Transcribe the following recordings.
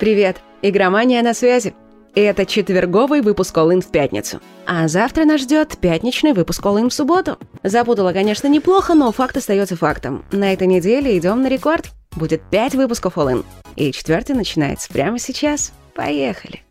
Привет, игромания на связи. Это четверговый выпуск All In в пятницу. А завтра нас ждет пятничный выпуск All In в субботу. Запутала, конечно, неплохо, но факт остается фактом. На этой неделе идем на рекорд. Будет пять выпусков All In. И четвертый начинается прямо сейчас. Поехали.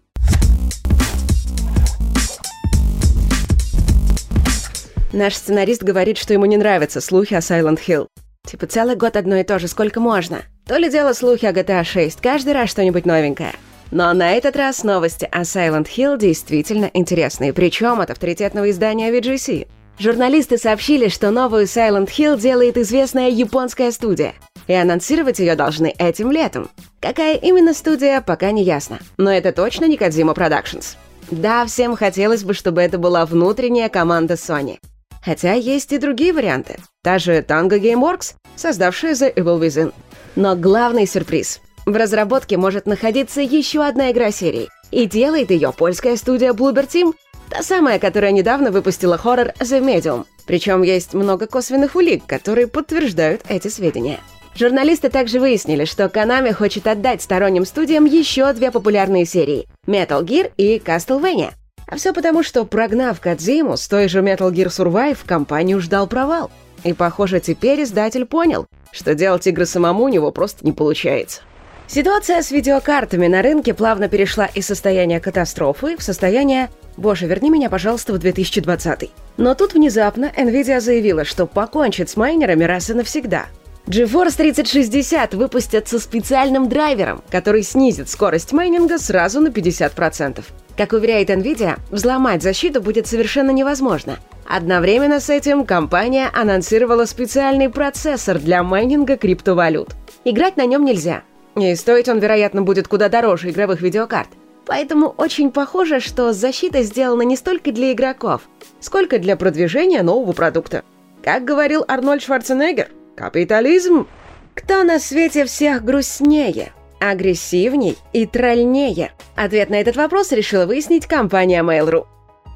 Наш сценарист говорит, что ему не нравятся слухи о Silent Hill. Типа целый год одно и то же, сколько можно. То ли дело слухи о GTA 6, каждый раз что-нибудь новенькое. Но на этот раз новости о Silent Hill действительно интересные, причем от авторитетного издания VGC. Журналисты сообщили, что новую Silent Hill делает известная японская студия, и анонсировать ее должны этим летом. Какая именно студия, пока не ясно, но это точно не Kojima Productions. Да, всем хотелось бы, чтобы это была внутренняя команда Sony. Хотя есть и другие варианты. Та же Tango Gameworks, создавшая The Evil Within. Но главный сюрприз. В разработке может находиться еще одна игра серии. И делает ее польская студия Bloober Team, та самая, которая недавно выпустила хоррор The Medium. Причем есть много косвенных улик, которые подтверждают эти сведения. Журналисты также выяснили, что Konami хочет отдать сторонним студиям еще две популярные серии — Metal Gear и Castlevania. А все потому, что, прогнав Кадзиму с той же Metal Gear Survive, компанию ждал провал. И, похоже, теперь издатель понял, что делать игры самому у него просто не получается. Ситуация с видеокартами на рынке плавно перешла из состояния катастрофы в состояние «Боже, верни меня, пожалуйста, в 2020». Но тут внезапно Nvidia заявила, что покончит с майнерами раз и навсегда. GeForce 3060 выпустят со специальным драйвером, который снизит скорость майнинга сразу на 50%. Как уверяет Nvidia, взломать защиту будет совершенно невозможно. Одновременно с этим компания анонсировала специальный процессор для майнинга криптовалют. Играть на нем нельзя. И стоить он, вероятно, будет куда дороже игровых видеокарт. Поэтому очень похоже, что защита сделана не столько для игроков, сколько для продвижения нового продукта. Как говорил Арнольд Шварценеггер, капитализм. Кто на свете всех грустнее? агрессивней и трольнее? Ответ на этот вопрос решила выяснить компания Mail.ru.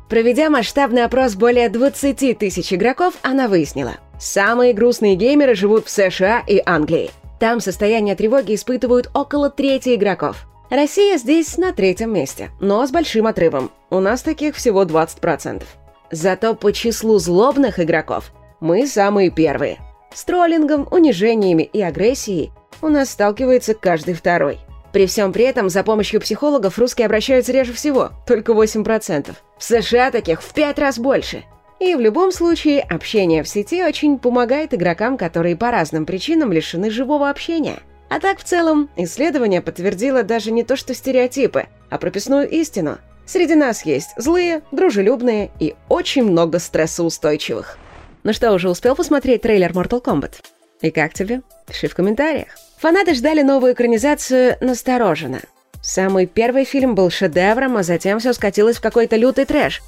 Проведя масштабный опрос более 20 тысяч игроков, она выяснила, самые грустные геймеры живут в США и Англии. Там состояние тревоги испытывают около трети игроков. Россия здесь на третьем месте, но с большим отрывом. У нас таких всего 20%. Зато по числу злобных игроков мы самые первые. С троллингом, унижениями и агрессией у нас сталкивается каждый второй. При всем при этом за помощью психологов русские обращаются реже всего, только 8%. В США таких в 5 раз больше. И в любом случае, общение в сети очень помогает игрокам, которые по разным причинам лишены живого общения. А так, в целом, исследование подтвердило даже не то что стереотипы, а прописную истину. Среди нас есть злые, дружелюбные и очень много стрессоустойчивых. Ну что, уже успел посмотреть трейлер Mortal Kombat? И как тебе? Пиши в комментариях. Фанаты ждали новую экранизацию настороженно. Самый первый фильм был шедевром, а затем все скатилось в какой-то лютый трэш.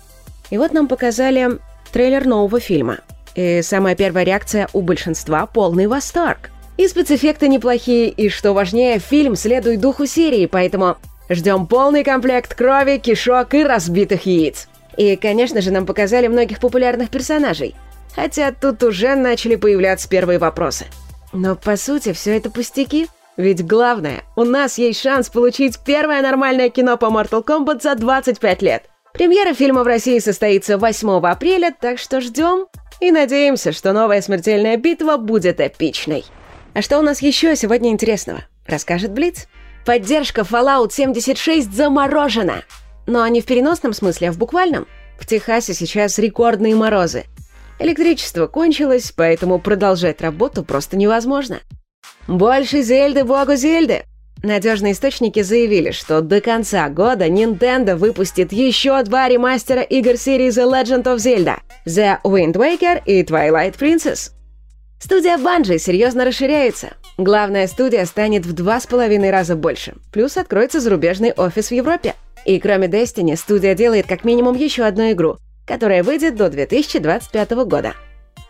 И вот нам показали трейлер нового фильма. И самая первая реакция у большинства – полный восторг. И спецэффекты неплохие, и, что важнее, фильм следует духу серии, поэтому ждем полный комплект крови, кишок и разбитых яиц. И, конечно же, нам показали многих популярных персонажей. Хотя тут уже начали появляться первые вопросы – но по сути все это пустяки. Ведь главное, у нас есть шанс получить первое нормальное кино по Mortal Kombat за 25 лет. Премьера фильма в России состоится 8 апреля, так что ждем и надеемся, что новая смертельная битва будет эпичной. А что у нас еще сегодня интересного? Расскажет Блиц. Поддержка Fallout 76 заморожена. Но не в переносном смысле, а в буквальном. В Техасе сейчас рекордные морозы. Электричество кончилось, поэтому продолжать работу просто невозможно. Больше Зельды, богу Зельды! Надежные источники заявили, что до конца года Nintendo выпустит еще два ремастера игр серии The Legend of Zelda — The Wind Waker и Twilight Princess. Студия Bungie серьезно расширяется. Главная студия станет в два с половиной раза больше, плюс откроется зарубежный офис в Европе. И кроме Destiny, студия делает как минимум еще одну игру которая выйдет до 2025 года.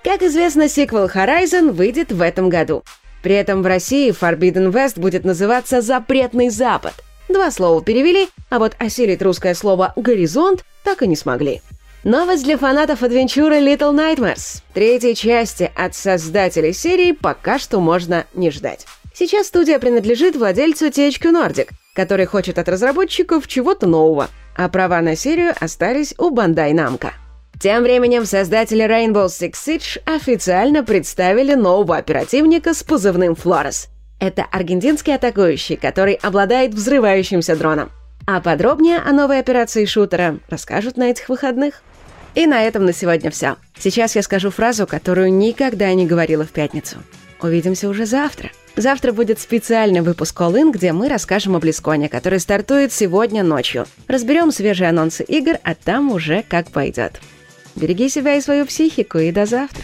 Как известно, сиквел Horizon выйдет в этом году. При этом в России Forbidden West будет называться «Запретный Запад». Два слова перевели, а вот осилить русское слово «горизонт» так и не смогли. Новость для фанатов адвенчуры Little Nightmares. Третьей части от создателей серии пока что можно не ждать. Сейчас студия принадлежит владельцу THQ Nordic, который хочет от разработчиков чего-то нового, а права на серию остались у Bandai Namco. Тем временем создатели Rainbow Six Siege официально представили нового оперативника с позывным Флорес. Это аргентинский атакующий, который обладает взрывающимся дроном. А подробнее о новой операции шутера расскажут на этих выходных. И на этом на сегодня все. Сейчас я скажу фразу, которую никогда не говорила в пятницу. Увидимся уже завтра. Завтра будет специальный выпуск All In, где мы расскажем о Близконе, который стартует сегодня ночью. Разберем свежие анонсы игр, а там уже как пойдет. Береги себя и свою психику, и до завтра.